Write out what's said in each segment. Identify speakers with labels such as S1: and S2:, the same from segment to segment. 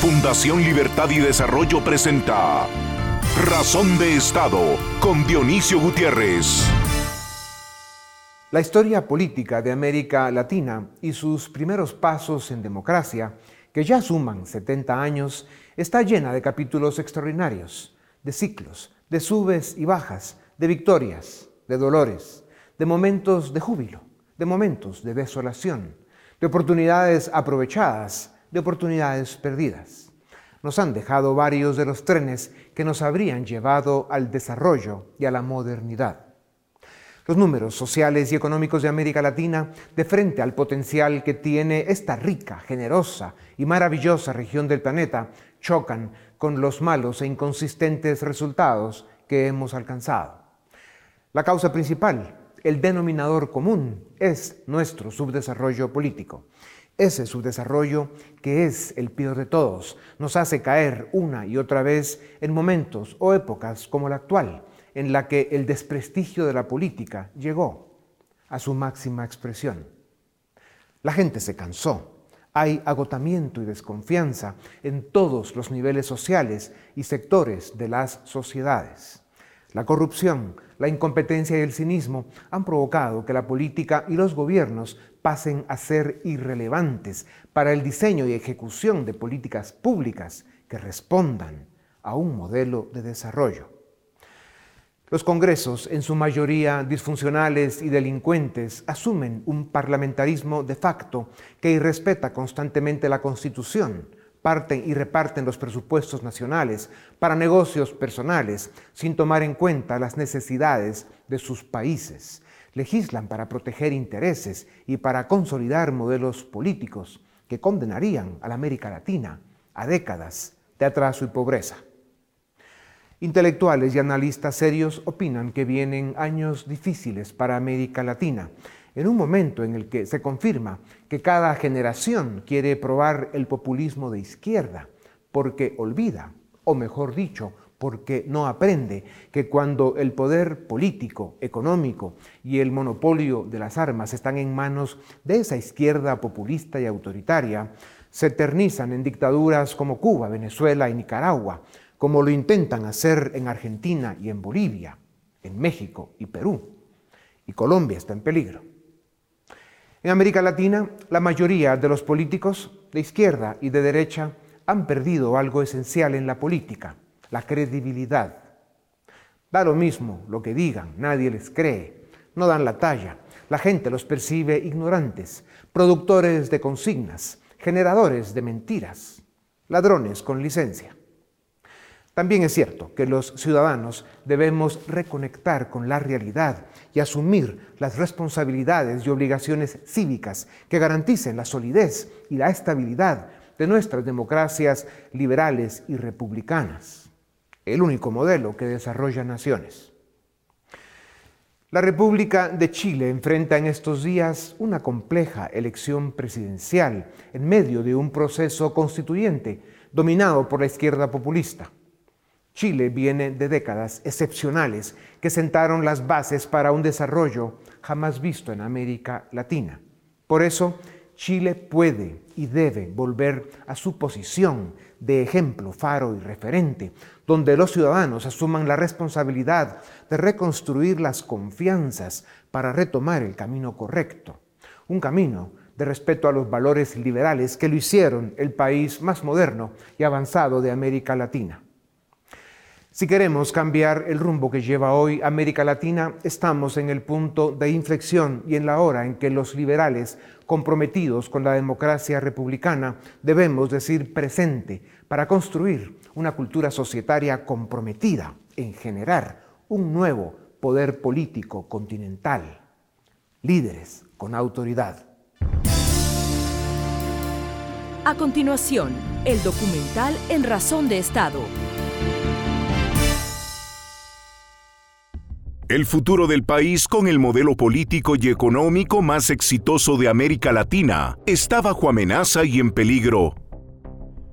S1: Fundación Libertad y Desarrollo presenta Razón de Estado con Dionisio Gutiérrez.
S2: La historia política de América Latina y sus primeros pasos en democracia, que ya suman 70 años, está llena de capítulos extraordinarios, de ciclos, de subes y bajas, de victorias, de dolores, de momentos de júbilo, de momentos de desolación, de oportunidades aprovechadas, de oportunidades perdidas. Nos han dejado varios de los trenes que nos habrían llevado al desarrollo y a la modernidad. Los números sociales y económicos de América Latina, de frente al potencial que tiene esta rica, generosa y maravillosa región del planeta, chocan con los malos e inconsistentes resultados que hemos alcanzado. La causa principal, el denominador común, es nuestro subdesarrollo político. Ese subdesarrollo, que es el peor de todos, nos hace caer una y otra vez en momentos o épocas como la actual, en la que el desprestigio de la política llegó a su máxima expresión. La gente se cansó, hay agotamiento y desconfianza en todos los niveles sociales y sectores de las sociedades. La corrupción, la incompetencia y el cinismo han provocado que la política y los gobiernos pasen a ser irrelevantes para el diseño y ejecución de políticas públicas que respondan a un modelo de desarrollo. Los congresos, en su mayoría disfuncionales y delincuentes, asumen un parlamentarismo de facto que irrespeta constantemente la Constitución, parten y reparten los presupuestos nacionales para negocios personales sin tomar en cuenta las necesidades de sus países. Legislan para proteger intereses y para consolidar modelos políticos que condenarían a la América Latina a décadas de atraso y pobreza. Intelectuales y analistas serios opinan que vienen años difíciles para América Latina en un momento en el que se confirma que cada generación quiere probar el populismo de izquierda, porque olvida, o mejor dicho, porque no aprende que cuando el poder político, económico y el monopolio de las armas están en manos de esa izquierda populista y autoritaria, se eternizan en dictaduras como Cuba, Venezuela y Nicaragua, como lo intentan hacer en Argentina y en Bolivia, en México y Perú. Y Colombia está en peligro. En América Latina, la mayoría de los políticos de izquierda y de derecha han perdido algo esencial en la política, la credibilidad. Da lo mismo lo que digan, nadie les cree, no dan la talla, la gente los percibe ignorantes, productores de consignas, generadores de mentiras, ladrones con licencia. También es cierto que los ciudadanos debemos reconectar con la realidad y asumir las responsabilidades y obligaciones cívicas que garanticen la solidez y la estabilidad de nuestras democracias liberales y republicanas, el único modelo que desarrolla naciones. La República de Chile enfrenta en estos días una compleja elección presidencial en medio de un proceso constituyente dominado por la izquierda populista. Chile viene de décadas excepcionales que sentaron las bases para un desarrollo jamás visto en América Latina. Por eso, Chile puede y debe volver a su posición de ejemplo, faro y referente, donde los ciudadanos asuman la responsabilidad de reconstruir las confianzas para retomar el camino correcto, un camino de respeto a los valores liberales que lo hicieron el país más moderno y avanzado de América Latina. Si queremos cambiar el rumbo que lleva hoy América Latina, estamos en el punto de inflexión y en la hora en que los liberales, comprometidos con la democracia republicana, debemos decir presente para construir una cultura societaria comprometida en generar un nuevo poder político continental. Líderes con autoridad.
S3: A continuación, el documental En Razón de Estado
S1: El futuro del país con el modelo político y económico más exitoso de América Latina está bajo amenaza y en peligro.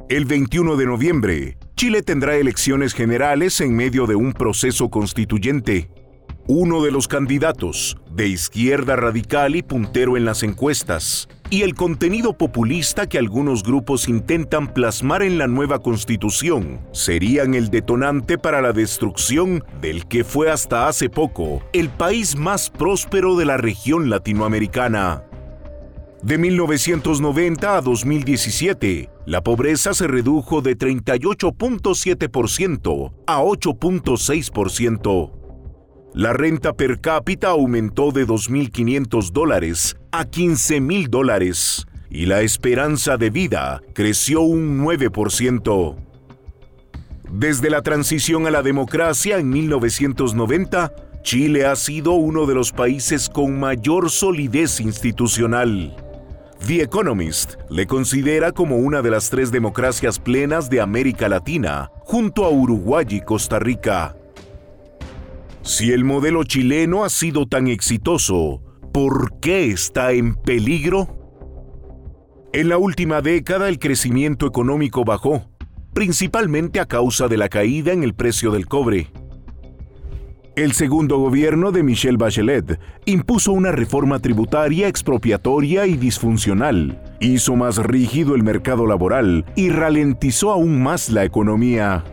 S1: El 21 de noviembre, Chile tendrá elecciones generales en medio de un proceso constituyente. Uno de los candidatos de izquierda radical y puntero en las encuestas, y el contenido populista que algunos grupos intentan plasmar en la nueva constitución serían el detonante para la destrucción del que fue hasta hace poco el país más próspero de la región latinoamericana. De 1990 a 2017, la pobreza se redujo de 38.7% a 8.6%. La renta per cápita aumentó de 2.500 dólares a 15.000 dólares y la esperanza de vida creció un 9%. Desde la transición a la democracia en 1990, Chile ha sido uno de los países con mayor solidez institucional. The Economist le considera como una de las tres democracias plenas de América Latina, junto a Uruguay y Costa Rica. Si el modelo chileno ha sido tan exitoso, ¿por qué está en peligro? En la última década el crecimiento económico bajó, principalmente a causa de la caída en el precio del cobre. El segundo gobierno de Michelle Bachelet impuso una reforma tributaria expropiatoria y disfuncional, hizo más rígido el mercado laboral y ralentizó aún más la economía.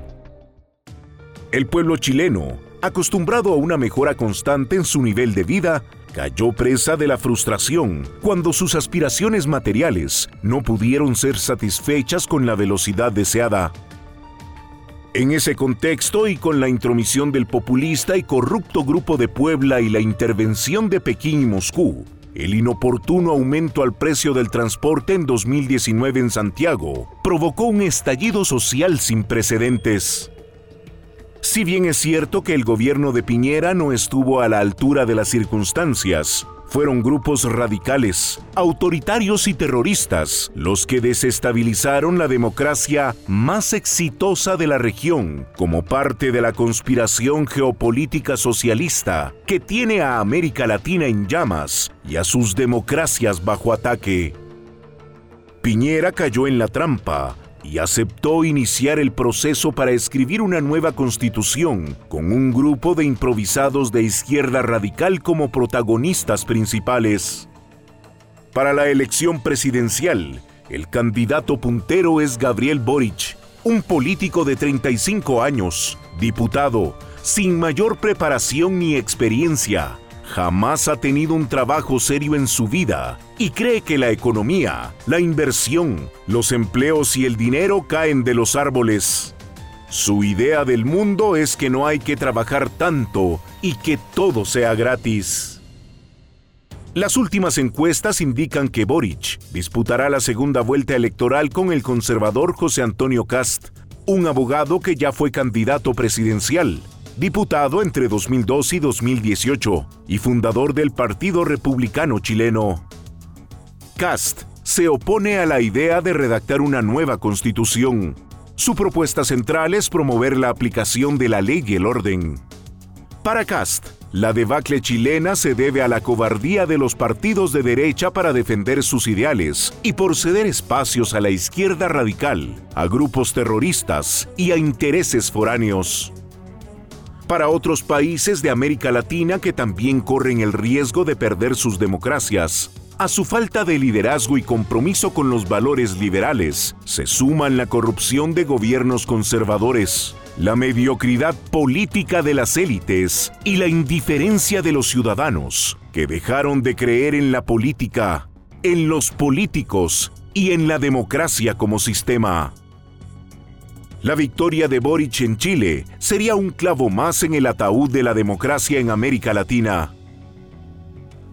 S1: El pueblo chileno acostumbrado a una mejora constante en su nivel de vida, cayó presa de la frustración cuando sus aspiraciones materiales no pudieron ser satisfechas con la velocidad deseada. En ese contexto y con la intromisión del populista y corrupto Grupo de Puebla y la intervención de Pekín y Moscú, el inoportuno aumento al precio del transporte en 2019 en Santiago provocó un estallido social sin precedentes. Si bien es cierto que el gobierno de Piñera no estuvo a la altura de las circunstancias, fueron grupos radicales, autoritarios y terroristas los que desestabilizaron la democracia más exitosa de la región como parte de la conspiración geopolítica socialista que tiene a América Latina en llamas y a sus democracias bajo ataque. Piñera cayó en la trampa y aceptó iniciar el proceso para escribir una nueva constitución con un grupo de improvisados de izquierda radical como protagonistas principales. Para la elección presidencial, el candidato puntero es Gabriel Boric, un político de 35 años, diputado, sin mayor preparación ni experiencia, jamás ha tenido un trabajo serio en su vida y cree que la economía, la inversión, los empleos y el dinero caen de los árboles. Su idea del mundo es que no hay que trabajar tanto y que todo sea gratis. Las últimas encuestas indican que Boric disputará la segunda vuelta electoral con el conservador José Antonio Cast, un abogado que ya fue candidato presidencial diputado entre 2002 y 2018 y fundador del Partido Republicano Chileno. Cast se opone a la idea de redactar una nueva constitución. Su propuesta central es promover la aplicación de la ley y el orden. Para Cast, la debacle chilena se debe a la cobardía de los partidos de derecha para defender sus ideales y por ceder espacios a la izquierda radical, a grupos terroristas y a intereses foráneos para otros países de América Latina que también corren el riesgo de perder sus democracias. A su falta de liderazgo y compromiso con los valores liberales, se suman la corrupción de gobiernos conservadores, la mediocridad política de las élites y la indiferencia de los ciudadanos, que dejaron de creer en la política, en los políticos y en la democracia como sistema. La victoria de Boric en Chile sería un clavo más en el ataúd de la democracia en América Latina.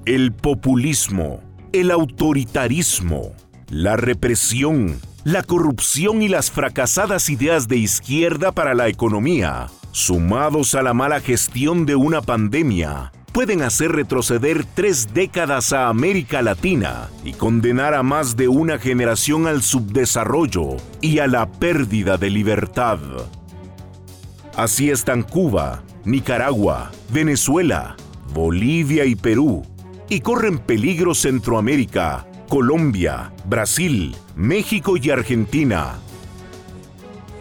S1: El populismo, el autoritarismo, la represión, la corrupción y las fracasadas ideas de izquierda para la economía, sumados a la mala gestión de una pandemia, pueden hacer retroceder tres décadas a América Latina y condenar a más de una generación al subdesarrollo y a la pérdida de libertad. Así están Cuba, Nicaragua, Venezuela, Bolivia y Perú, y corren peligro Centroamérica, Colombia, Brasil, México y Argentina.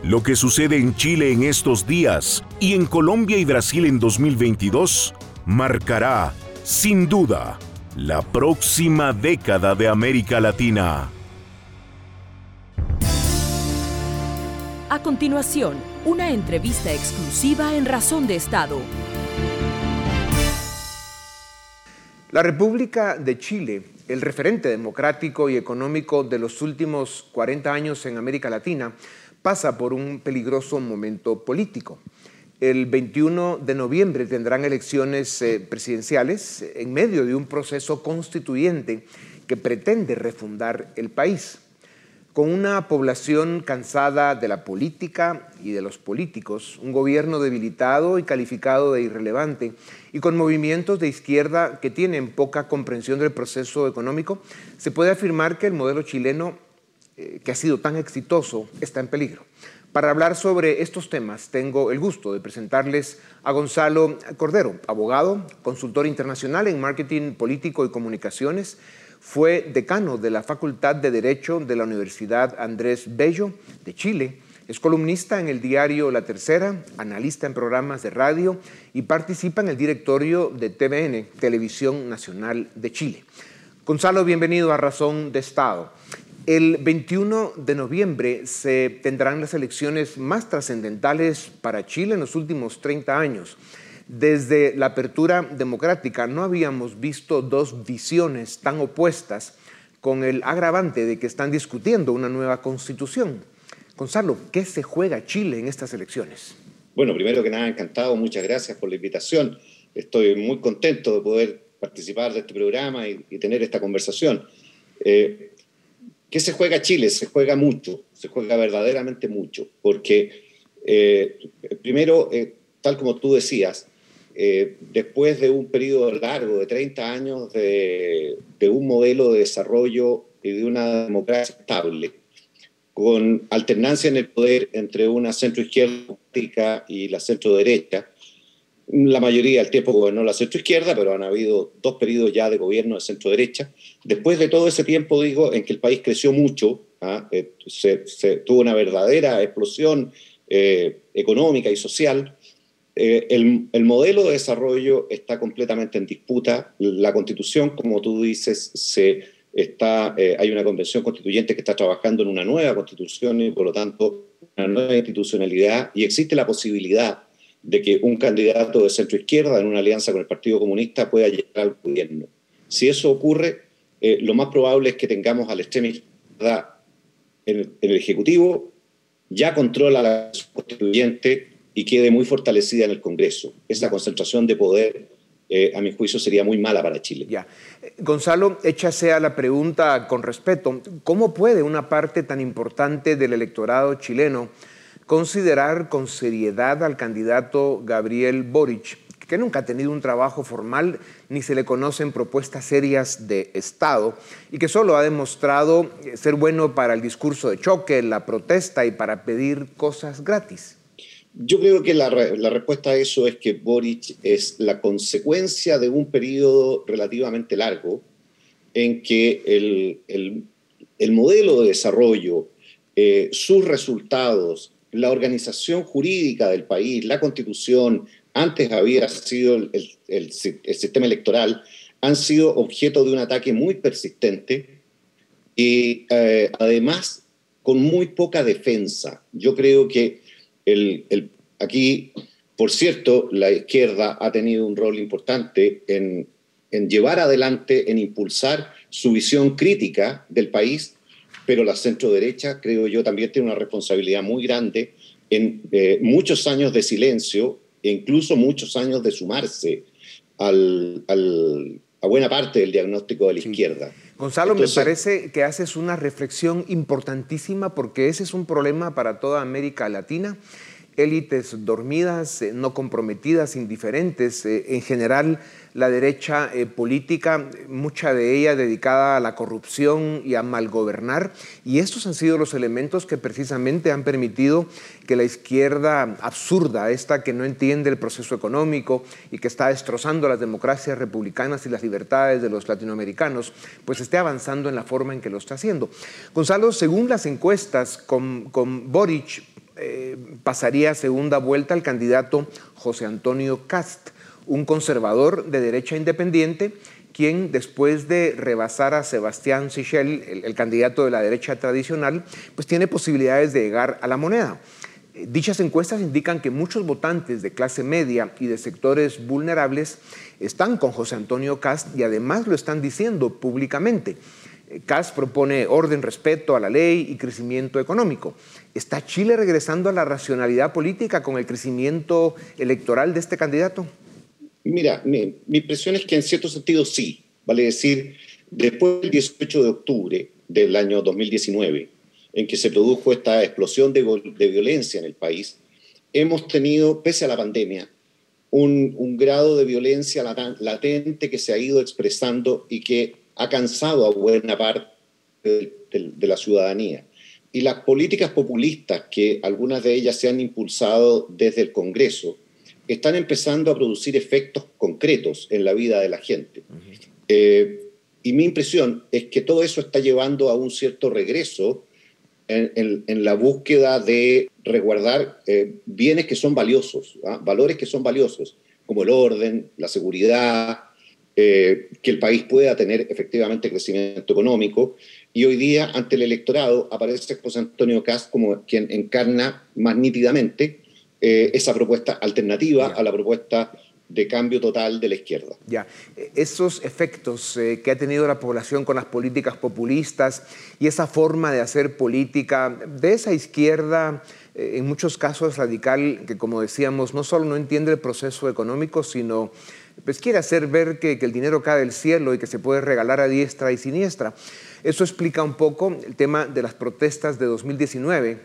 S1: Lo que sucede en Chile en estos días y en Colombia y Brasil en 2022 marcará, sin duda, la próxima década de América Latina.
S3: A continuación, una entrevista exclusiva en Razón de Estado.
S2: La República de Chile, el referente democrático y económico de los últimos 40 años en América Latina, pasa por un peligroso momento político. El 21 de noviembre tendrán elecciones eh, presidenciales en medio de un proceso constituyente que pretende refundar el país. Con una población cansada de la política y de los políticos, un gobierno debilitado y calificado de irrelevante, y con movimientos de izquierda que tienen poca comprensión del proceso económico, se puede afirmar que el modelo chileno, eh, que ha sido tan exitoso, está en peligro. Para hablar sobre estos temas, tengo el gusto de presentarles a Gonzalo Cordero, abogado, consultor internacional en marketing político y comunicaciones, fue decano de la Facultad de Derecho de la Universidad Andrés Bello de Chile. Es columnista en el diario La Tercera, analista en programas de radio y participa en el directorio de TVN, Televisión Nacional de Chile. Gonzalo, bienvenido a Razón de Estado. El 21 de noviembre se tendrán las elecciones más trascendentales para Chile en los últimos 30 años. Desde la apertura democrática no habíamos visto dos visiones tan opuestas con el agravante de que están discutiendo una nueva constitución. Gonzalo, ¿qué se juega Chile en estas elecciones?
S4: Bueno, primero que nada, encantado, muchas gracias por la invitación. Estoy muy contento de poder participar de este programa y, tener esta conversación. Eh, ¿Qué se juega Chile? Se juega mucho, se juega verdaderamente mucho, porque eh, primero, eh, tal como tú decías, eh, después de un periodo largo de 30 años de, un modelo de desarrollo y de una democracia estable, con alternancia en el poder entre una centroizquierda y la centro-derecha, la mayoría del tiempo gobernó la centroizquierda, pero han habido dos periodos ya de gobierno de centro-derecha. Después de todo ese tiempo, digo, en que el país creció mucho, ¿ah? eh, se, tuvo una verdadera explosión eh, económica y social, eh, el, modelo de desarrollo está completamente en disputa. La constitución, como tú dices, se está, eh, hay una convención constituyente que está trabajando en una nueva constitución y por lo tanto una nueva institucionalidad y existe la posibilidad de que un candidato de centro izquierda en una alianza con el Partido Comunista pueda llegar al gobierno. Si eso ocurre, eh, lo más probable es que tengamos al extrema izquierda en el Ejecutivo, ya controla la constituyente y quede muy fortalecida en el Congreso. Esa concentración de poder, eh, a mi juicio, sería muy mala para Chile.
S2: Ya. Gonzalo, échase a la pregunta con respeto. ¿Cómo puede una parte tan importante del electorado chileno considerar con seriedad al candidato Gabriel Boric, que nunca ha tenido un trabajo formal ni se le conocen propuestas serias de Estado y que solo ha demostrado ser bueno para el discurso de choque, la protesta y para pedir cosas gratis?
S4: Yo creo que la, respuesta a eso es que Boric es la consecuencia de un periodo relativamente largo en que el, modelo de desarrollo, eh, sus resultados, la organización jurídica del país, la constitución, antes había sido el, sistema electoral, han sido objeto de un ataque muy persistente y eh, además con muy poca defensa. Yo creo que aquí, por cierto, la izquierda ha tenido un rol importante en, llevar adelante, en impulsar su visión crítica del país, pero la centro derecha, creo yo, también tiene una responsabilidad muy grande en eh, muchos años de silencio e incluso muchos años de sumarse al, a buena parte del diagnóstico de la izquierda.
S2: Gonzalo, me parece que haces una reflexión importantísima porque ese es un problema para toda América Latina élites dormidas, eh, no comprometidas, indiferentes. Eh, en general, la derecha eh, política, mucha de ella dedicada a la corrupción y a malgobernar. Y estos han sido los elementos que precisamente han permitido que la izquierda absurda, esta que no entiende el proceso económico y que está destrozando las democracias republicanas y las libertades de los latinoamericanos, pues esté avanzando en la forma en que lo está haciendo. Gonzalo, según las encuestas, con, con Boric eh, pasaría a segunda vuelta el candidato José Antonio Cast, un conservador de derecha independiente, quien después de rebasar a Sebastián Sichel, el, el, candidato de la derecha tradicional, pues tiene posibilidades de llegar a la moneda. Dichas encuestas indican que muchos votantes de clase media y de sectores vulnerables están con José Antonio Cast y además lo están diciendo públicamente. Cast propone orden, respeto a la ley y crecimiento económico. ¿Está Chile regresando a la racionalidad política con el crecimiento electoral de este candidato?
S4: Mira, mi, impresión es que en cierto sentido sí. Vale decir, después del 18 de octubre del año 2019, en que se produjo esta explosión de, violencia en el país, hemos tenido, pese a la pandemia, un, grado de violencia latente que se ha ido expresando y que ha cansado a buena parte de, la ciudadanía. Y las políticas populistas, que algunas de ellas se han impulsado desde el Congreso, están empezando a producir efectos concretos en la vida de la gente. Uh -huh. eh, y mi impresión es que todo eso está llevando a un cierto regreso en, en, en la búsqueda de resguardar eh, bienes que son valiosos, ¿ah? valores que son valiosos, como el orden, la seguridad, eh, que el país pueda tener efectivamente crecimiento económico. Y hoy día, ante el electorado, aparece José Antonio Cast como quien encarna más nítidamente eh, esa propuesta alternativa yeah. a la propuesta de cambio total de la izquierda.
S2: Ya, esos efectos eh, que ha tenido la población con las políticas populistas y esa forma de hacer política de esa izquierda, eh, en muchos casos radical, que como decíamos, no solo no entiende el proceso económico, sino pues quiere hacer ver que, que el dinero cae del cielo y que se puede regalar a diestra y siniestra. Eso explica un poco el tema de las protestas de 2019.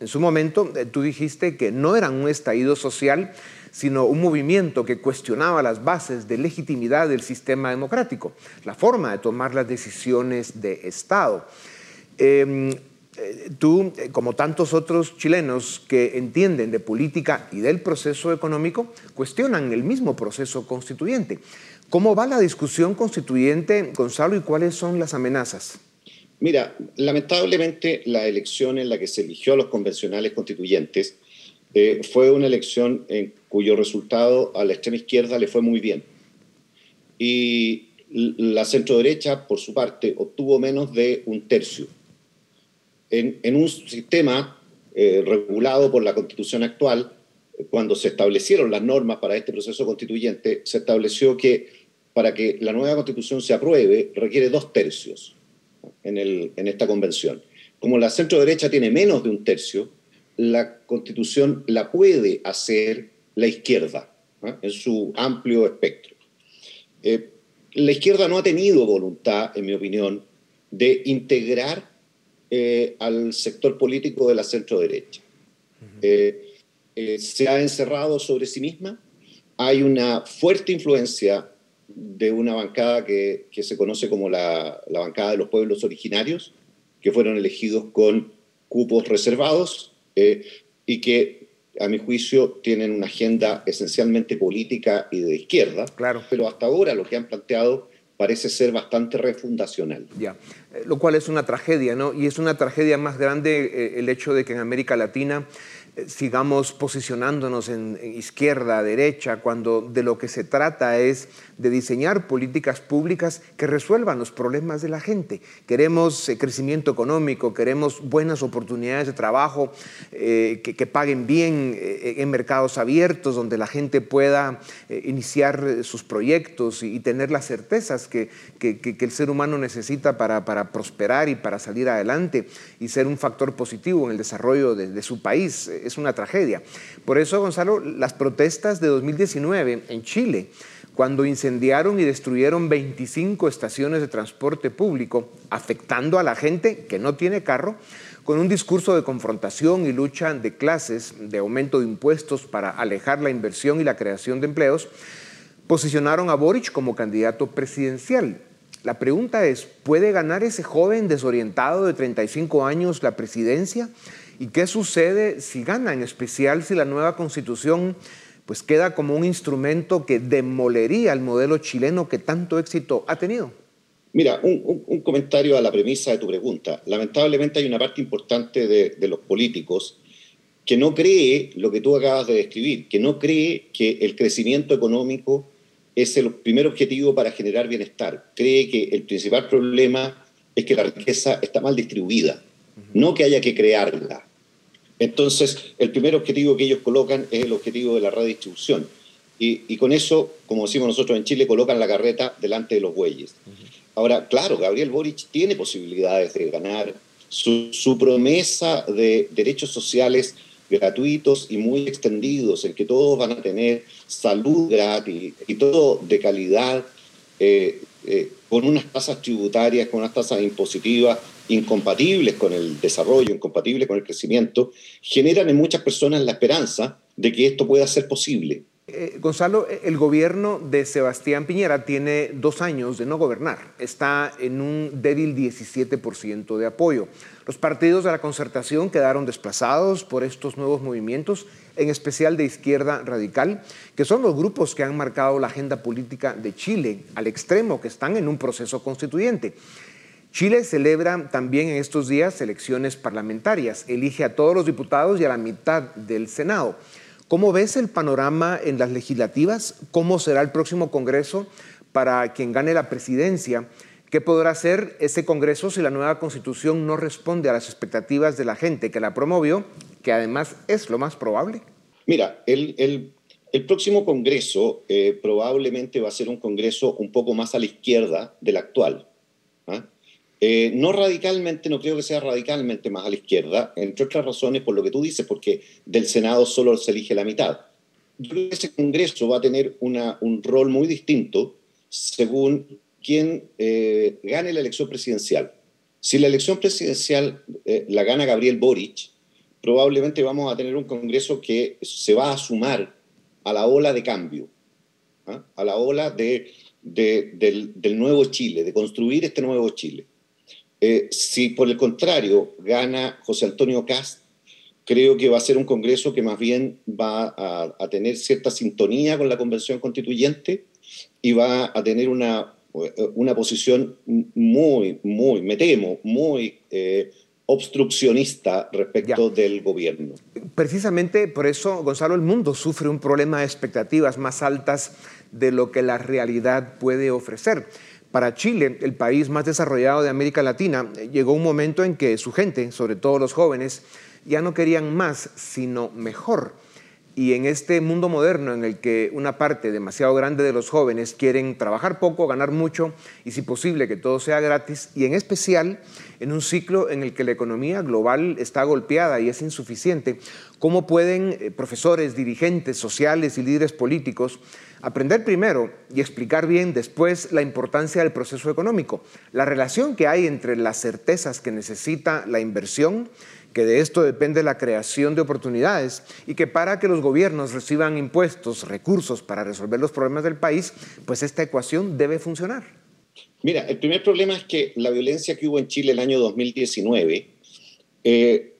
S2: En su momento, eh, tú dijiste que no eran un estallido social, sino un movimiento que cuestionaba las bases de legitimidad del sistema democrático, la forma de tomar las decisiones de Estado. Eh, tú, como tantos otros chilenos que entienden de política y del proceso económico, cuestionan el mismo proceso constituyente. ¿Cómo va la discusión constituyente, Gonzalo, y cuáles son las amenazas?
S4: Mira, lamentablemente la elección en la que se eligió a los convencionales constituyentes eh, fue una elección en cuyo resultado a la extrema izquierda le fue muy bien. Y la centroderecha, por su parte, obtuvo menos de un tercio. En, un sistema eh, regulado por la constitución actual, cuando se establecieron las normas para este proceso constituyente, se estableció que para que la nueva constitución se apruebe requiere dos tercios en, el, en esta convención. Como la centroderecha tiene menos de un tercio, la constitución la puede hacer la izquierda ¿eh? en su amplio espectro. Eh, la izquierda no ha tenido voluntad, en mi opinión, de integrar eh, al sector político de la centro derecha. Uh -huh. se ha encerrado sobre sí misma. Hay una fuerte influencia de una bancada que, que se conoce como la, la bancada de los pueblos originarios, que fueron elegidos con cupos reservados eh, y que a mi juicio, tienen una agenda esencialmente política y de izquierda,
S2: claro.
S4: pero hasta ahora lo que han planteado parece ser bastante refundacional.
S2: Ya, eh, lo cual es una tragedia, ¿no? Y es una tragedia más grande eh, el hecho de que en América Latina eh, sigamos posicionándonos en, en, izquierda, derecha, cuando de lo que se trata es de diseñar políticas públicas que resuelvan los problemas de la gente. Queremos eh, crecimiento económico, queremos buenas oportunidades de trabajo, eh, que, paguen bien eh, en mercados abiertos, donde la gente pueda iniciar sus proyectos y, tener las certezas que, que, el ser humano necesita para, para prosperar y para salir adelante y ser un factor positivo en el desarrollo de, de su país es una tragedia. Por eso, Gonzalo, las protestas de 2019 en Chile, cuando incendiaron y destruyeron 25 estaciones de transporte público, afectando a la gente que no tiene carro, con un discurso de confrontación y lucha de clases, de aumento de impuestos para alejar la inversión y la creación de empleos, posicionaron a Boric como candidato presidencial. La pregunta es, ¿puede ganar ese joven desorientado de 35 años la presidencia? ¿Y qué sucede si gana, en especial si la nueva constitución pues queda como un instrumento que demolería el modelo chileno que tanto éxito ha tenido?
S4: Mira, un, un, un comentario a la premisa de tu pregunta. Lamentablemente hay una parte importante de, de los políticos que no cree lo que tú acabas de describir, que no cree que el crecimiento económico es el primer objetivo para generar bienestar. Cree que el principal problema es que la riqueza está mal distribuida, no que haya que crearla. Entonces, el primer objetivo que ellos colocan es el objetivo de la redistribución. Y, con eso, como decimos nosotros en Chile, colocan la carreta delante de los bueyes. Ahora, claro, Gabriel Boric tiene posibilidades de ganar. Su, su promesa de derechos sociales gratuitos y muy extendidos, en que todos van a tener salud gratis y todo de calidad, eh, eh, con unas tasas tributarias, con unas tasas impositivas incompatibles con el desarrollo, incompatibles con el crecimiento, generan en muchas personas la esperanza de que esto pueda ser posible.
S2: Eh, Gonzalo, el gobierno de Sebastián Piñera tiene dos años de no gobernar. Está en un débil 17% de apoyo. Los partidos de la concertación quedaron desplazados por estos nuevos movimientos, en especial de izquierda radical, que son los grupos que han marcado la agenda política de Chile, al extremo, que están en un proceso constituyente. Chile celebra también en estos días elecciones parlamentarias, elige a todos los diputados y a la mitad del Senado. ¿Cómo ves el panorama en las legislativas? ¿Cómo será el próximo Congreso para quien gane la presidencia? ¿Qué podrá hacer ese Congreso si la nueva Constitución no responde a las expectativas de la gente que la promovió, que además es lo más probable?
S4: Mira, el, próximo Congreso eh, probablemente va a ser un Congreso un poco más a la izquierda del actual. ¿ah? Eh, no radicalmente, no creo que sea radicalmente más a la izquierda, entre otras razones por lo que tú dices, porque del Senado solo se elige la mitad. Yo creo que ese Congreso va a tener un rol muy distinto según quién eh, gane la elección presidencial. Si la elección presidencial eh, la gana Gabriel Boric, probablemente vamos a tener un Congreso que se va a sumar a la ola de cambio, ¿ah? a la ola de, del, del nuevo Chile, de construir este nuevo Chile. Eh, si por el contrario gana José Antonio Cast, creo que va a ser un Congreso que más bien va a, tener cierta sintonía con la Convención Constituyente y va a tener una, una posición muy, muy, me temo, muy eh, obstruccionista respecto del gobierno.
S2: Precisamente por eso, Gonzalo, el mundo sufre un problema de expectativas más altas de lo que la realidad puede ofrecer. Para Chile, el país más desarrollado de América Latina, llegó un momento en que su gente, sobre todo los jóvenes, ya no querían más, sino mejor. Y en este mundo moderno en el que una parte demasiado grande de los jóvenes quieren trabajar poco, ganar mucho y si posible que todo sea gratis, y en especial en un ciclo en el que la economía global está golpeada y es insuficiente, ¿cómo pueden eh, profesores, dirigentes sociales y líderes políticos Aprender primero y explicar bien después la importancia del proceso económico, la relación que hay entre las certezas que necesita la inversión, que de esto depende la creación de oportunidades y que para que los gobiernos reciban impuestos, recursos para resolver los problemas del país, pues esta ecuación debe funcionar.
S4: Mira, el primer problema es que la violencia que hubo en Chile el año 2019 eh,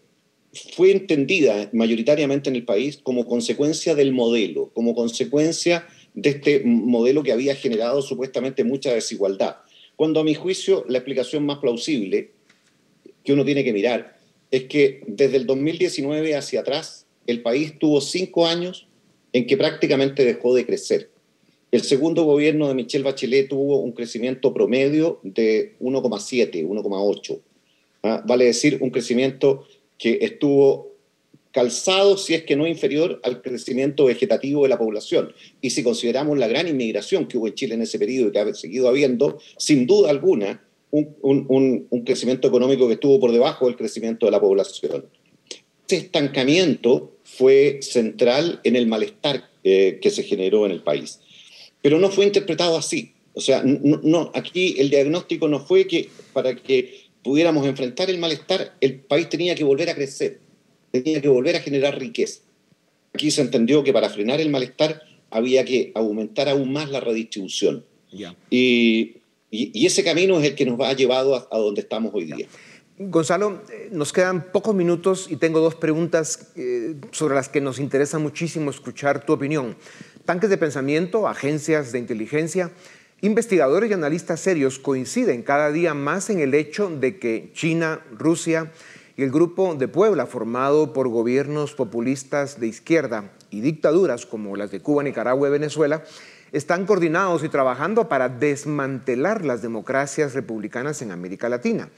S4: fue entendida mayoritariamente en el país como consecuencia del modelo, como consecuencia de este modelo que había generado supuestamente mucha desigualdad. Cuando a mi juicio la explicación más plausible que uno tiene que mirar es que desde el 2019 hacia atrás el país tuvo cinco años en que prácticamente dejó de crecer. El segundo gobierno de Michelle Bachelet tuvo un crecimiento promedio de 1,7, 1,8. ¿ah? Vale decir, un crecimiento que estuvo calzado, si es que no inferior, al crecimiento vegetativo de la población. Y si consideramos la gran inmigración que hubo en Chile en ese periodo y que ha seguido habiendo, sin duda alguna, un, crecimiento económico que estuvo por debajo del crecimiento de la población. Ese estancamiento fue central en el malestar eh, que se generó en el país. Pero no fue interpretado así. O sea, no, aquí el diagnóstico no fue que para que pudiéramos enfrentar el malestar, el país tenía que volver a crecer tenía que volver a generar riqueza. Aquí se entendió que para frenar el malestar había que aumentar aún más la redistribución. Y, ese camino es el que nos ha llevado a, donde estamos hoy día.
S2: Gonzalo, eh, nos quedan pocos minutos y tengo dos preguntas eh, sobre las que nos interesa muchísimo escuchar tu opinión. Tanques de pensamiento, agencias de inteligencia, investigadores y analistas serios coinciden cada día más en el hecho de que China, Rusia, y el Grupo de Puebla, formado por gobiernos populistas de izquierda y dictaduras como las de Cuba, Nicaragua y Venezuela, están coordinados y trabajando para desmantelar las democracias republicanas en América Latina.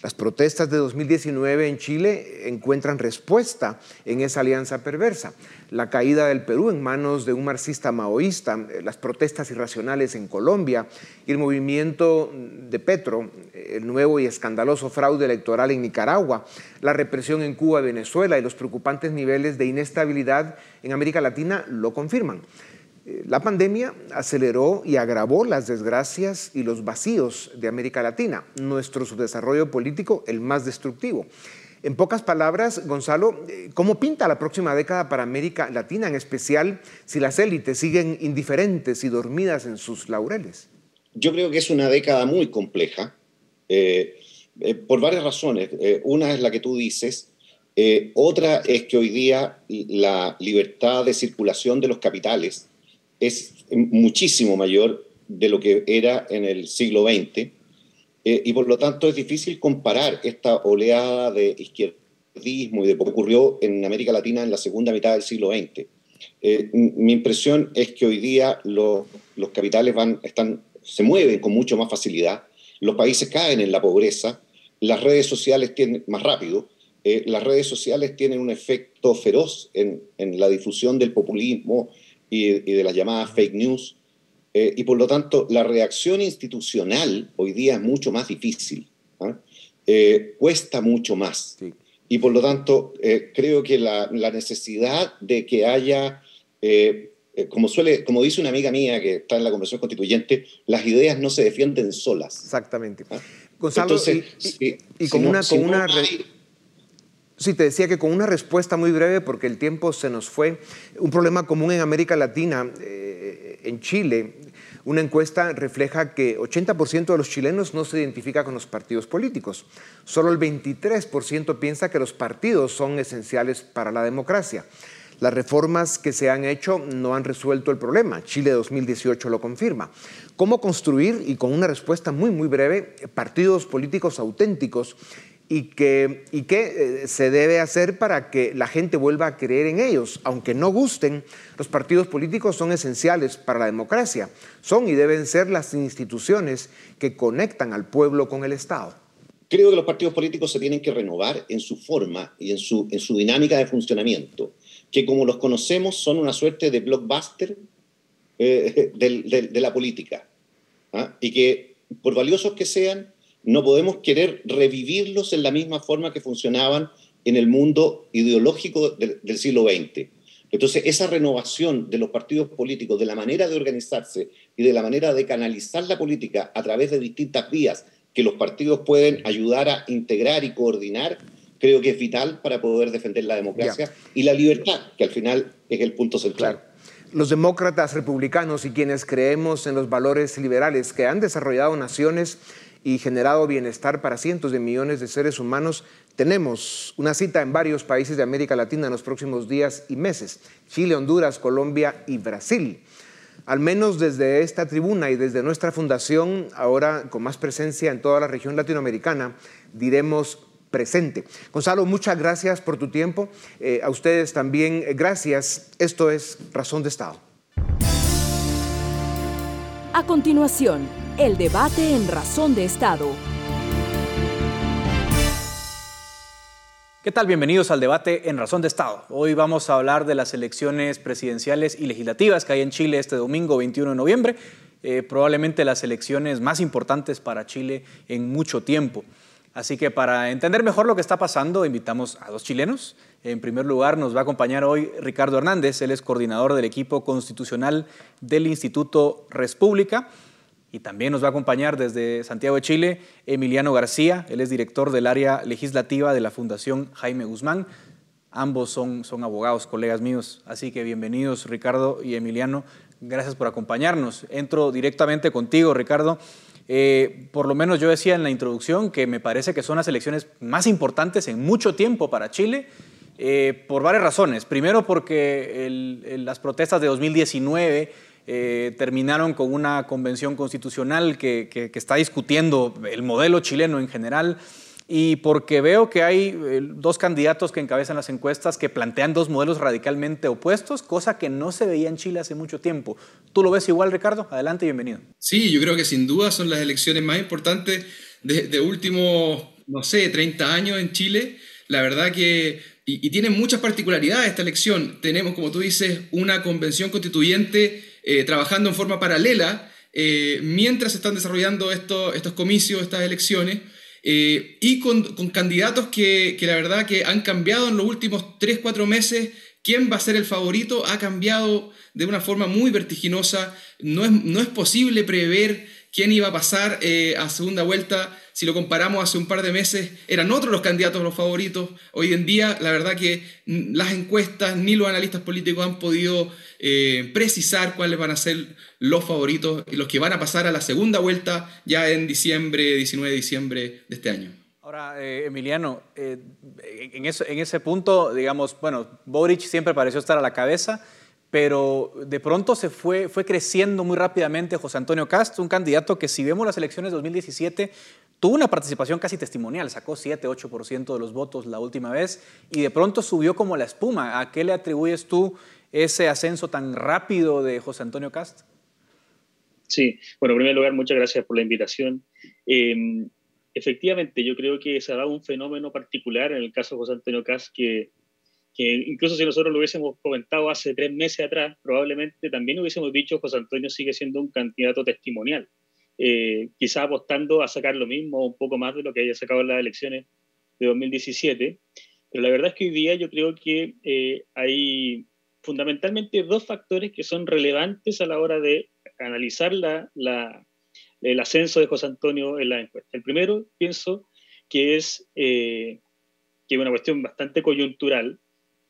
S2: Las protestas de 2019 en Chile encuentran respuesta en esa alianza perversa. La caída del Perú en manos de un marxista maoísta, las protestas irracionales en Colombia y el movimiento de Petro, el nuevo y escandaloso fraude electoral en Nicaragua, la represión en Cuba y Venezuela y los preocupantes niveles de inestabilidad en América Latina lo confirman. La pandemia aceleró y agravó las desgracias y los vacíos de América Latina, nuestro subdesarrollo político el más destructivo. En pocas palabras, Gonzalo, ¿cómo pinta la próxima década para América Latina, en especial si las élites siguen indiferentes y dormidas en sus laureles?
S4: Yo creo que es una década muy compleja, eh, eh, por varias razones. Eh, una es la que tú dices, otra es que hoy día la libertad de circulación de los capitales es muchísimo mayor de lo que era en el siglo XX eh, y por lo tanto es difícil comparar esta oleada de izquierdismo y de lo que ocurrió en América Latina en la segunda mitad del siglo XX. Eh, mi impresión es que hoy día los, los capitales van, están, se mueven con mucho más facilidad, los países caen en la pobreza, las redes sociales tienen más rápido, eh, las redes sociales tienen un efecto feroz en, en la difusión del populismo, y, de las llamadas fake news. Eh, y por lo tanto, la reacción institucional hoy día es mucho más difícil, ¿ah? eh, cuesta mucho más. Y por lo tanto, eh, creo que la, la, necesidad de que haya, como, suele, como dice una amiga mía que está en la Convención Constituyente, las ideas no se defienden solas.
S2: Exactamente. ¿Ah? Gonzalo, y, con, una, con una Sí, te decía que con una respuesta muy breve, porque el tiempo se nos fue, un problema común en América Latina, eh, en Chile, una encuesta refleja que 80% de los chilenos no se identifica con los partidos políticos. Solo el 23% piensa que los partidos son esenciales para la democracia. Las reformas que se han hecho no han resuelto el problema. Chile 2018 lo confirma. ¿Cómo construir, y con una respuesta muy, muy breve, partidos políticos auténticos y qué y que, eh, se debe hacer para que la gente vuelva a creer en ellos. Aunque no gusten, los partidos políticos son esenciales para la democracia. Son y deben ser las instituciones que conectan al pueblo con el Estado.
S4: Creo que los partidos políticos se tienen que renovar en su forma y en su, en su dinámica de funcionamiento, que como los conocemos son una suerte de blockbuster eh, de, la política, ¿ah? y que por valiosos que sean, no podemos querer revivirlos en la misma forma que funcionaban en el mundo ideológico del, siglo XX. Entonces, esa renovación de los partidos políticos, de la manera de organizarse y de la manera de canalizar la política a través de distintas vías que los partidos pueden ayudar a integrar y coordinar, creo que es vital para poder defender la democracia y la libertad, que al final es el punto central.
S2: Los demócratas republicanos y quienes creemos en los valores liberales que han desarrollado naciones y generado bienestar para cientos de millones de seres humanos, tenemos una cita en varios países de América Latina en los próximos días y meses, Chile, Honduras, Colombia y Brasil. Al menos desde esta tribuna y desde nuestra fundación, ahora con más presencia en toda la región latinoamericana, diremos presente. Gonzalo, muchas gracias por tu tiempo. Eh, a ustedes también gracias. Esto es Razón de Estado.
S3: A continuación, el debate en Razón de Estado.
S5: ¿Qué tal? Bienvenidos al debate en Razón de Estado. Hoy vamos a hablar de las elecciones presidenciales y legislativas que hay en Chile este domingo 21 de noviembre, eh, probablemente las elecciones más importantes para Chile en mucho tiempo. Así que para entender mejor lo que está pasando, invitamos a dos chilenos. En primer lugar, nos va a acompañar hoy Ricardo Hernández, él es coordinador del equipo constitucional del Instituto República. Y también nos va a acompañar desde Santiago de Chile Emiliano García, él es director del área legislativa de la Fundación Jaime Guzmán. Ambos son, son abogados, colegas míos, así que bienvenidos Ricardo y Emiliano. Gracias por acompañarnos. Entro directamente contigo, Ricardo. Eh, por lo menos yo decía en la introducción que me parece que son las elecciones más importantes en mucho tiempo para Chile, eh, por varias razones. Primero porque las protestas de 2019 eh, terminaron con una convención constitucional que, está discutiendo el modelo chileno en general. y porque veo que hay eh, dos candidatos que encabezan las encuestas que plantean dos modelos radicalmente opuestos, cosa que no se veía en Chile hace mucho tiempo. ¿Tú lo ves igual, Ricardo? Adelante bienvenido.
S6: Sí, yo creo que sin duda son las elecciones más importantes de, de últimos, no sé, 30 años en Chile. La verdad que, y, y tiene muchas particularidades esta elección. Tenemos, como tú dices, una convención constituyente eh, trabajando en forma paralela eh, mientras están desarrollando estos, comicios, estas elecciones. Eh, y con, candidatos que, la verdad que han cambiado en los últimos 3, 4 meses. ¿Quién va a ser el favorito? Ha cambiado de una forma muy vertiginosa. No es, no es posible prever quién iba a pasar eh, a segunda vuelta. Si lo comparamos hace un par de meses, eran otros los candidatos los favoritos. Hoy en día, la verdad que las encuestas ni los analistas políticos han podido eh, precisar cuáles van a ser los favoritos y los que van a pasar a la segunda vuelta ya en diciembre, 19 de diciembre de este año.
S5: Ahora, eh, Emiliano, en, en ese punto, digamos, bueno, Boric siempre pareció estar a la cabeza pero de pronto se fue, fue creciendo muy rápidamente José Antonio Castro, un candidato que si vemos las elecciones de 2017 tuvo una participación casi testimonial, sacó 7-8% de los votos la última vez y de pronto subió como la espuma. ¿A qué le atribuyes tú ese ascenso tan rápido de José Antonio Castro?
S7: Sí, bueno, en primer lugar, muchas gracias por la invitación. Em, efectivamente, yo creo que se ha dado un fenómeno particular en el caso de José Antonio Castro que que incluso si nosotros lo hubiésemos comentado hace tres meses atrás, probablemente también hubiésemos dicho José Antonio sigue siendo un candidato testimonial, eh, quizá apostando a sacar lo mismo, un poco más de lo que haya sacado en las elecciones de 2017. Pero la verdad es que hoy día yo creo que eh, hay fundamentalmente dos factores que son relevantes a la hora de analizar la, el ascenso de José Antonio en la encuesta. El primero, pienso que es, eh, que es una cuestión bastante coyuntural,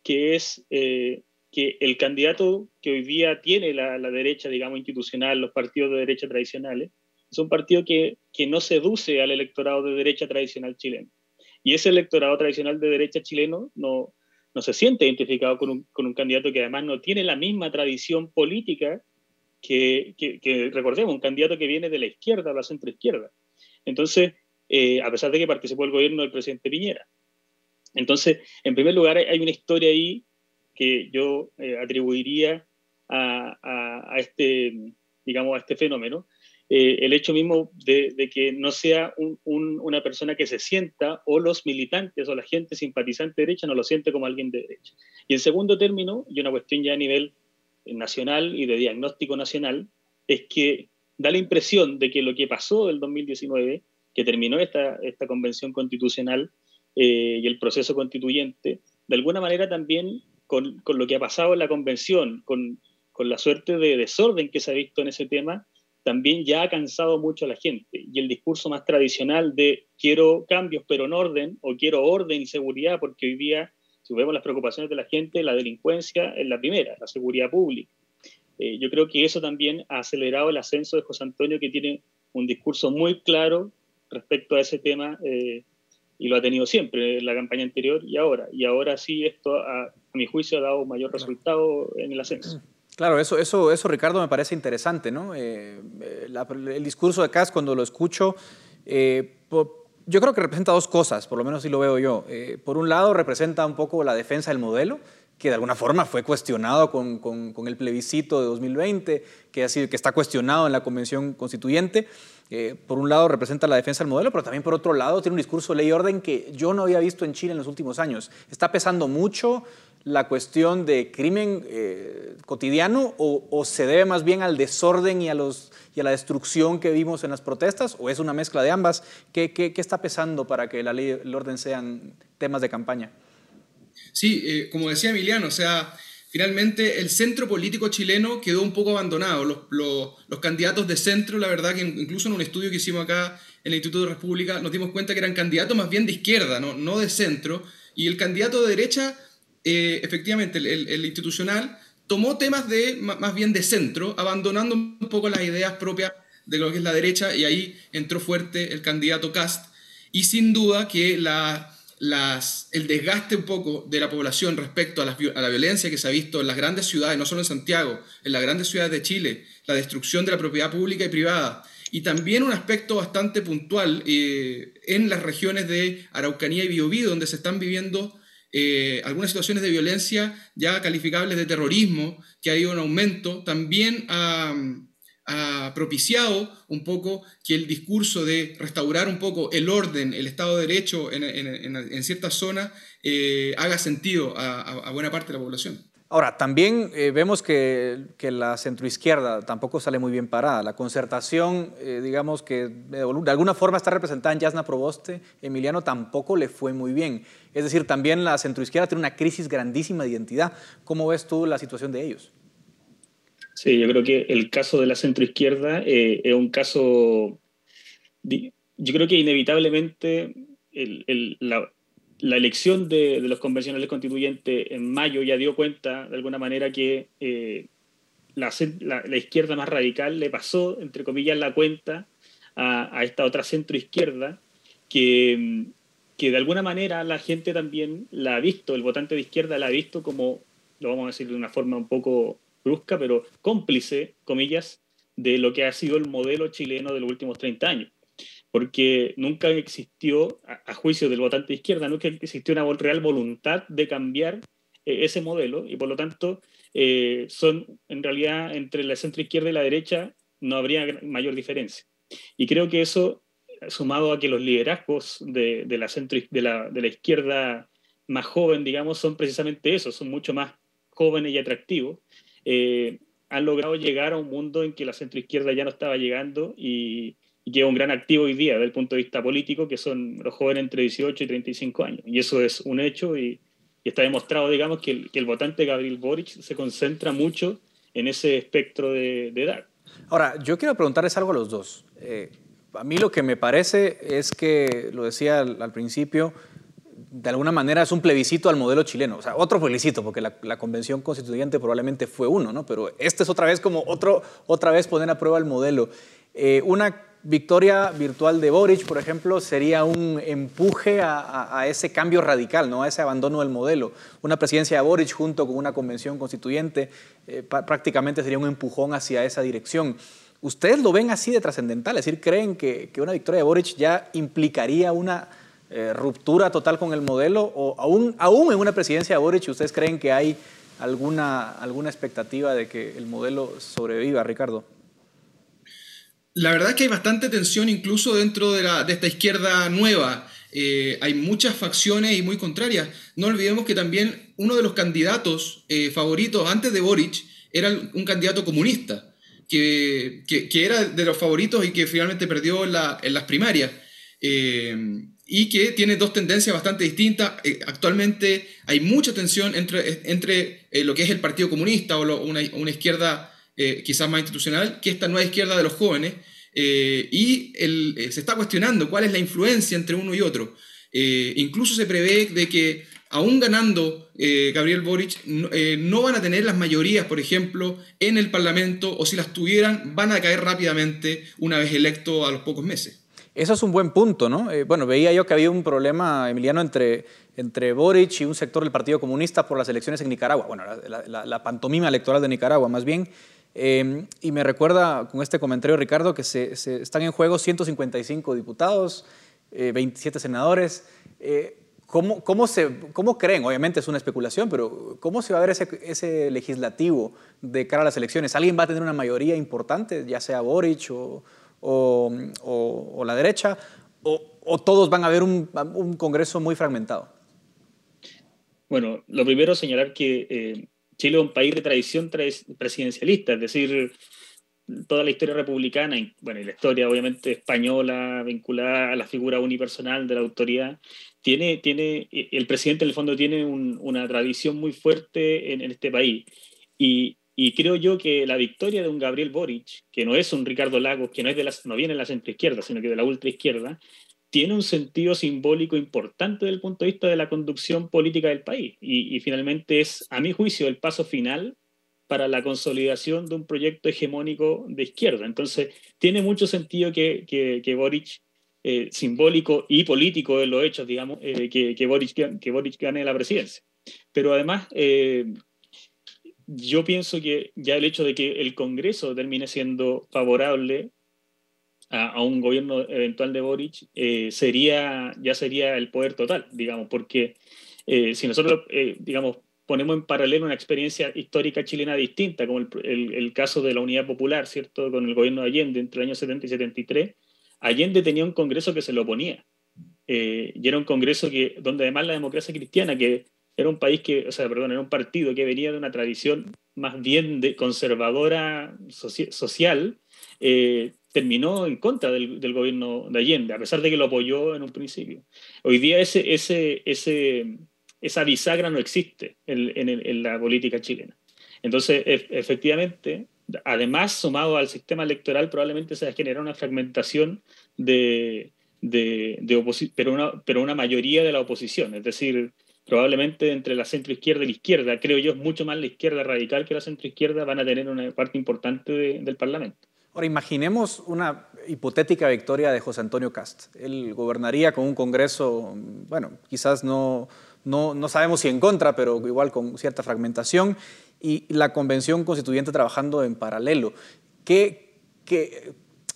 S7: que es eh, que el candidato que hoy día tiene la, derecha, digamos, institucional, los partidos de derecha tradicionales, es un partido que, que no seduce al electorado de derecha tradicional chileno. Y ese electorado tradicional de derecha chileno no, no se siente identificado con un, con un, candidato que además no tiene la misma tradición política que, que, recordemos, un candidato que viene de la izquierda, la centroizquierda. Entonces, eh, a pesar de que participó el gobierno del presidente Piñera. Entonces, en primer lugar, hay una historia ahí que yo eh, atribuiría a, este, digamos, a este fenómeno. Eh, el hecho mismo de, que no sea una persona que se sienta o los militantes o la gente simpatizante de derecha no lo siente como alguien de derecha. Y en segundo término, y una cuestión ya a nivel nacional y de diagnóstico nacional, es que da la impresión de que lo que pasó el 2019, que terminó esta, esta convención constitucional, eh, y el proceso constituyente, de alguna manera también con, con, lo que ha pasado en la convención, con, con la suerte de desorden que se ha visto en ese tema, también ya ha cansado mucho a la gente. Y el discurso más tradicional de quiero cambios pero en orden, o quiero orden y seguridad, porque hoy día, si vemos las preocupaciones de la gente, la delincuencia es la primera, la seguridad pública. Eh, yo creo que eso también ha acelerado el ascenso de José Antonio, que tiene un discurso muy claro respecto a ese tema eh, y lo ha tenido siempre en la campaña anterior y ahora. Y ahora sí, esto a, mi juicio ha dado mayor resultado en el ascenso.
S5: Claro, eso, eso, eso Ricardo, me parece interesante, ¿no? Eh, eh, el discurso de Kass, cuando lo escucho, eh, yo creo que representa dos cosas, por lo menos así lo veo yo. por un lado, representa un poco la defensa del modelo, que de alguna forma fue cuestionado con, con, el plebiscito de 2020, que, ha sido, que está cuestionado en la Convención Constituyente. Eh, por un lado representa la defensa del modelo, pero también por otro lado tiene un discurso de ley y orden que yo no había visto en Chile en los últimos años. ¿Está pesando mucho la cuestión de crimen eh, cotidiano o, se debe más bien al desorden y a, los, y a la destrucción que vimos en las protestas o es una mezcla de ambas? ¿Qué, qué, qué está pesando para que la ley y el orden sean temas de campaña?
S6: Sí, eh, como decía Emiliano, o sea, finalmente el centro político chileno quedó un poco abandonado. Los, candidatos de centro, la verdad que incluso en un estudio que hicimos acá en el Instituto de República, nos dimos cuenta que eran candidatos más bien de izquierda, no, no de centro. Y el candidato de derecha, eh, efectivamente, el, institucional, tomó temas de más bien de centro, abandonando un poco las ideas propias de lo que es la derecha, y ahí entró fuerte el candidato Cast. Y sin duda que la las, el desgaste un poco de la población respecto a la, a la, violencia que se ha visto en las grandes ciudades, no solo en Santiago, en las grandes ciudades de Chile, la destrucción de la propiedad pública y privada, y también un aspecto bastante puntual eh, en las regiones de Araucanía y Biobío, donde se están viviendo eh, algunas situaciones de violencia ya calificables de terrorismo, que ha ido en aumento, también ha, propiciado un poco que el discurso de restaurar un poco el orden, el Estado de Derecho en, ciertas zonas, eh, haga sentido a buena parte de la población.
S5: Ahora, también eh, vemos que, la centroizquierda tampoco sale muy bien parada. La concertación, eh, digamos que de, alguna forma está representada en Yasna Proboste, Emiliano tampoco le fue muy bien. Es decir, también la centroizquierda tiene una crisis grandísima de identidad. ¿Cómo ves tú la situación de ellos?
S7: Sí, yo creo que el caso de la centroizquierda eh, es un caso, yo creo que inevitablemente la, elección de, los convencionales constituyentes en mayo ya dio cuenta, de alguna manera, que eh, la, izquierda más radical le pasó, entre comillas, la cuenta a, esta otra centroizquierda, que, que de alguna manera la gente también la ha visto, el votante de izquierda la ha visto como, lo vamos a decir de una forma un poco brusca, pero cómplice, comillas, de lo que ha sido el modelo chileno de los últimos 30 años. Porque nunca existió, a, juicio del votante de izquierda, nunca existió una real voluntad de cambiar eh, ese modelo. Y por lo tanto eh, son en realidad entre la centro izquierda y la derecha no habría mayor diferencia. Y creo que eso, sumado a que los liderazgos de, la, centro, de, la, de la izquierda más joven, digamos, son precisamente eso, son mucho más jóvenes y atractivos, eh, han logrado llegar a un mundo en que la centroizquierda ya no estaba llegando y, y un gran activo hoy día desde el punto de vista político, que son los jóvenes entre 18 y 35 años. Y eso es un hecho y, está demostrado, digamos, que el, que el, votante Gabriel Boric se concentra mucho en ese espectro de, edad.
S5: Ahora, yo quiero preguntarles algo a los dos. Eh, a mí lo que me parece es que, lo decía al, principio, de alguna manera es un plebiscito al modelo chileno. O sea, otro plebiscito, porque la, convención constituyente probablemente fue uno, ¿no? Pero este es otra vez como otro, otra vez poner a prueba el modelo. Eh, una victoria virtual de Boric, por ejemplo, sería un empuje a, ese cambio radical, ¿no? a ese abandono del modelo. Una presidencia de Boric junto con una convención constituyente eh, prácticamente sería un empujón hacia esa dirección. ¿Ustedes lo ven así de trascendental? Es decir, ¿creen que, una victoria de Boric ya implicaría una eh, ruptura total con el modelo? ¿O aún, aún en una presidencia de Boric, ustedes creen que hay alguna, alguna expectativa de que el modelo sobreviva, Ricardo?
S6: La verdad es que hay bastante tensión incluso dentro de, esta izquierda nueva. Eh, hay muchas facciones y muy contrarias. No olvidemos que también uno de los candidatos eh, favoritos antes de Boric era un candidato comunista, que, era de los favoritos y que finalmente perdió en, las primarias. Y que tiene dos tendencias bastante distintas. actualmente hay mucha tensión entre, entre lo que es el Partido Comunista o una, una izquierda eh, quizás más institucional, que esta nueva izquierda de los jóvenes, eh, y eh, se está cuestionando cuál es la influencia entre uno y otro. incluso se prevé de que, aún ganando Gabriel Boric, no, van a tener las mayorías, por ejemplo, en el Parlamento, o si las tuvieran, van a caer rápidamente una vez electo a los pocos meses.
S5: Eso es un buen punto, ¿no? bueno, veía yo que había un problema, Emiliano, entre, entre Boric y un sector del Partido Comunista por las elecciones en Nicaragua, bueno, la pantomima electoral de Nicaragua más bien, Em, y me recuerda con este comentario, Ricardo, que se, están en juego 155 diputados, 27 eh, senadores. Eh, ¿cómo, cómo, se, ¿Cómo creen? Obviamente es una especulación, pero ¿cómo se va a ver ese, ese, legislativo de cara a las elecciones? ¿Alguien va a tener una mayoría importante, ya sea Boric o, o, la derecha? O, todos van a ver un, Congreso muy fragmentado?
S7: Bueno, lo primero señalar que eh, Chile es un país de tradición presidencialista, es decir, toda la historia republicana, y, bueno, y la historia obviamente española vinculada a la figura unipersonal de la autoridad, tiene, tiene el presidente en el fondo tiene una tradición muy fuerte en, este país. Y, y, creo yo que la victoria de un Gabriel Boric, que no es un Ricardo Lagos, que no, es de no viene de la centroizquierda, sino que de la ultraizquierda, tiene un sentido simbólico importante desde el punto de vista de la conducción política del país. Y, finalmente es, a mi juicio, el paso final para la consolidación de un proyecto hegemónico de izquierda. Entonces, tiene mucho sentido que, que, Boric, eh, simbólico y político en los hechos, digamos, eh, que, que, Boric, que Boric gane la presidencia. Pero además, eh, yo pienso que ya el hecho de que el Congreso termine siendo favorable a, un gobierno eventual de Boric, eh, sería, ya sería el poder total, digamos, porque eh, si nosotros, eh, digamos, ponemos en paralelo una experiencia histórica chilena distinta, como el, el, caso de la Unidad Popular, ¿cierto?, con el gobierno de Allende entre el año 70 y 73, Allende tenía un congreso que se lo oponía. y era un congreso que, donde además la democracia cristiana, que era un país que, o sea, perdón, era un partido que venía de una tradición más bien de conservadora social, eh, terminó en contra del, gobierno de Allende, a pesar de que lo apoyó en un principio. Hoy día ese, ese, ese, esa bisagra no existe en, la política chilena. Entonces, efectivamente, además, sumado al sistema electoral, probablemente se generado una fragmentación de, de, de pero, una, pero una mayoría de la oposición, es decir, probablemente entre la centroizquierda y la izquierda, creo yo, mucho más la izquierda radical que la centroizquierda, van a tener una parte importante del Parlamento.
S5: Ahora, imaginemos una hipotética victoria de José Antonio Cast. Él gobernaría con un Congreso, bueno, quizás no, no, no sabemos si en contra, pero igual con cierta fragmentación, y la Convención Constituyente trabajando en paralelo. ¿Qué, qué,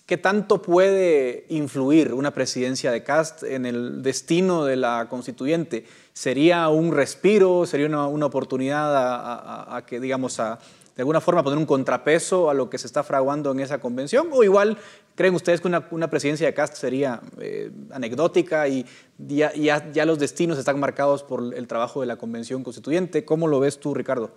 S5: qué tanto puede influir una presidencia de Cast en el destino de la Constituyente? ¿Sería un respiro? ¿Sería una, oportunidad a, que, digamos, a de alguna forma poner un contrapeso a lo que se está fraguando en esa convención? ¿O igual creen ustedes que una, una presidencia de Cast sería eh, anecdótica y ya, ya, los destinos están marcados por el trabajo de la convención constituyente? ¿Cómo lo ves tú, Ricardo?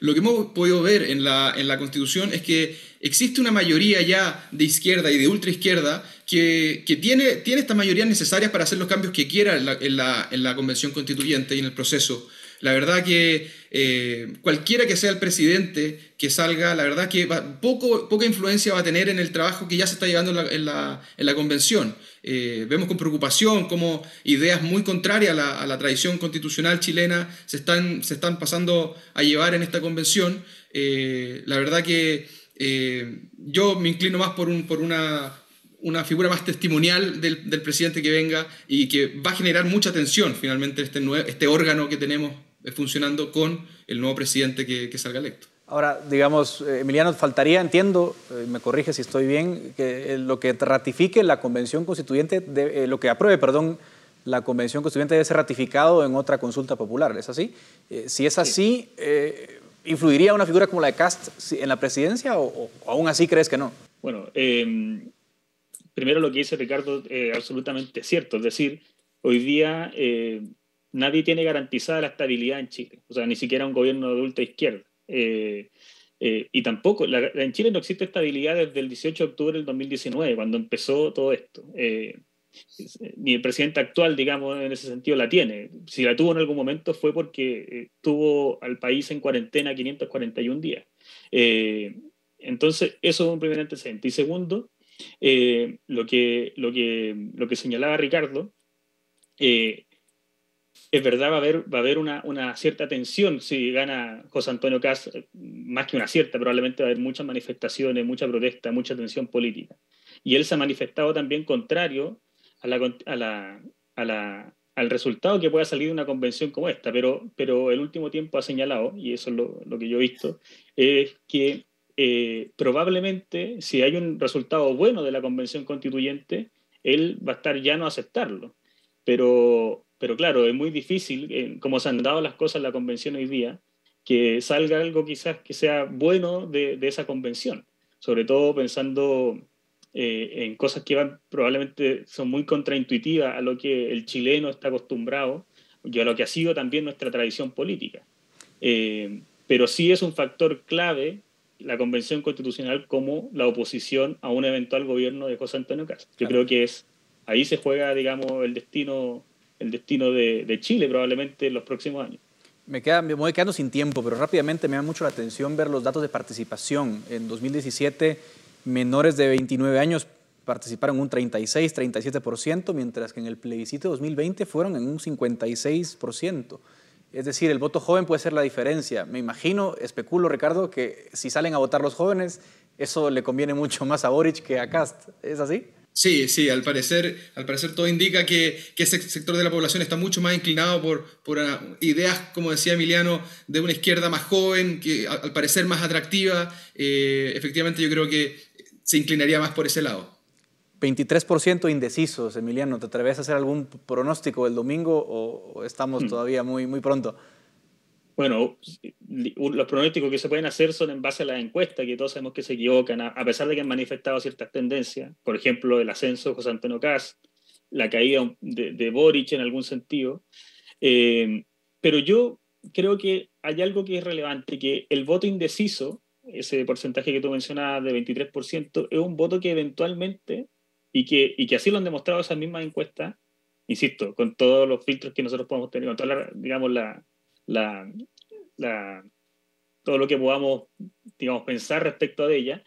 S6: Lo que hemos podido ver en la, en la Constitución es que existe una mayoría ya de izquierda y de ultraizquierda que, que tiene, tiene estas mayorías necesarias para hacer los cambios que quiera en la, en la, en la Convención Constituyente y en el proceso. La verdad que eh, cualquiera que sea el presidente que salga, la verdad que poco, poca influencia va a tener en el trabajo que ya se está llevando en la, en la, convención. Eh, vemos con preocupación cómo ideas muy contrarias a la, tradición constitucional chilena se están, se están pasando a llevar en esta convención. Eh, la verdad que yo me inclino más por, un, por una, una figura más testimonial del, presidente que venga y que va a generar mucha tensión finalmente este, este órgano que tenemos funcionando con el nuevo presidente que, salga electo.
S5: Ahora, digamos, eh, Emiliano, faltaría, entiendo, eh, me corrige si estoy bien, que eh, lo que ratifique la Convención Constituyente, lo que apruebe, perdón, la Convención Constituyente debe ser ratificado en otra consulta popular, ¿es así? si es así, ¿influiría una figura como la de Cast en la presidencia o, aún así crees que no?
S7: Bueno, em, primero lo que dice Ricardo es absolutamente cierto, es decir, hoy día nadie tiene garantizada la estabilidad en Chile, o sea, ni siquiera un gobierno de ultra izquierda. Eh, eh, y tampoco, en Chile no existe estabilidad desde el 18 de octubre del 2019, cuando empezó todo esto. Eh, ni el presidente actual, digamos, en ese sentido la tiene. Si la tuvo en algún momento fue porque tuvo al país en cuarentena 541 días. entonces, eso es un primer antecedente. Y segundo, lo, que, lo, que, lo que señalaba Ricardo, es verdad, va a haber, va a haber una, una, cierta tensión si gana José Antonio Caz, más que una cierta, probablemente va a haber muchas manifestaciones, mucha protesta, mucha tensión política. Y él se ha manifestado también contrario a la, a la, a la, al resultado que pueda salir de una convención como esta, pero, pero el último tiempo ha señalado, y eso es lo, lo que yo he visto, es que eh, probablemente si hay un resultado bueno de la convención constituyente, él va a estar ya no aceptarlo. Pero pero claro, es muy difícil, eh, como se han dado las cosas en la convención hoy día, que salga algo quizás que sea bueno de, esa convención, sobre todo pensando eh, en cosas que van, probablemente son muy contraintuitivas a lo que el chileno está acostumbrado y a lo que ha sido también nuestra tradición política. Eh, pero sí es un factor clave la convención constitucional como la oposición a un eventual gobierno de José Antonio Castro. Yo creo que es ahí se juega, digamos, el destino el destino de, Chile probablemente en los próximos años.
S5: Me, queda, me voy quedando sin tiempo, pero rápidamente me da mucho la atención ver los datos de participación. En 2017, menores de 29 años participaron un 36, 37%, mientras que en el plebiscito 2020 fueron en un 56%. Es decir, el voto joven puede ser la diferencia. Me imagino, especulo, Ricardo, que si salen a votar los jóvenes, eso le conviene mucho más a Boric que a Cast. ¿Es así?
S6: Sí, sí, al parecer, al parecer todo indica que, ese sector de la población está mucho más inclinado por, por ah, ideas, como decía Emiliano, de una izquierda más joven, que al parecer más atractiva. Eh, efectivamente, yo creo que se inclinaría más por ese lado.
S5: 23% indecisos, Emiliano. ¿Te atreves a hacer algún pronóstico el domingo o, estamos hmm. todavía muy, muy pronto?
S7: Bueno, los pronósticos que se pueden hacer son en base a las encuestas, que todos sabemos que se equivocan, a pesar de que han manifestado ciertas tendencias. Por ejemplo, el ascenso de José Antonio Caz, la caída de, de Boric en algún sentido. Eh, pero yo creo que hay algo que es relevante, que el voto indeciso, ese porcentaje que tú mencionabas de 23%, es un voto que eventualmente, y que, y que así lo han demostrado esas mismas encuestas, insisto, con todos los filtros que nosotros podemos tener, con toda digamos, la, la, la, todo lo que podamos, digamos, pensar respecto a ella,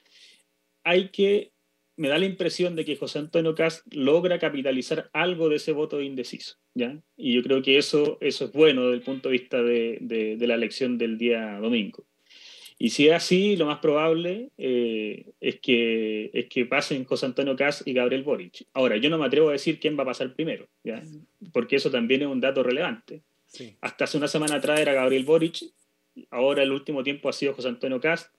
S7: hay que, me da la impresión de que José Antonio Cast logra capitalizar algo de ese voto indeciso, ¿ya? Y yo creo que eso, eso es bueno desde el punto de vista de, de, la elección del día domingo. Y si es así, lo más probable eh, es, que, es que pasen José Antonio Cast y Gabriel Boric. Ahora, yo no me atrevo a decir quién va a pasar primero, ¿ya? porque eso también es un dato relevante. Hasta hace una semana atrás era Gabriel Boric, ahora el último tiempo ha sido José Antonio Cast,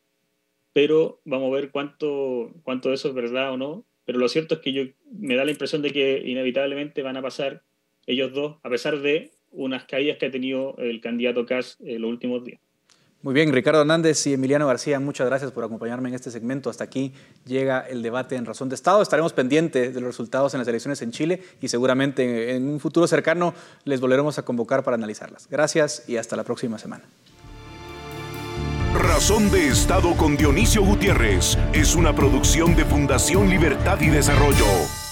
S7: pero vamos a ver cuánto, cuánto de eso es verdad o no. Pero lo cierto es que yo me da la impresión de que inevitablemente van a pasar ellos dos, a pesar de unas caídas que ha tenido el candidato Cast en los últimos días.
S5: Muy bien, Ricardo Hernández y Emiliano García, muchas gracias por acompañarme en este segmento. Hasta aquí llega el debate en Razón de Estado. Estaremos pendientes de los resultados en las elecciones en Chile y seguramente en un futuro cercano les volveremos a convocar para analizarlas. Gracias y hasta la próxima semana.
S1: Razón de Estado con Dionisio Gutiérrez es una producción de Fundación Libertad y Desarrollo.